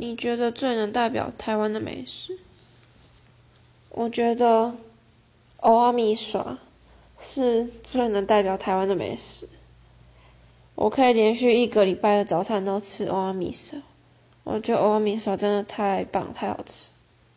你觉得最能代表台湾的美食？我觉得欧阿米莎是最能代表台湾的美食。我可以连续一个礼拜的早餐都吃欧阿米莎，我觉得欧阿米莎真的太棒，太好吃。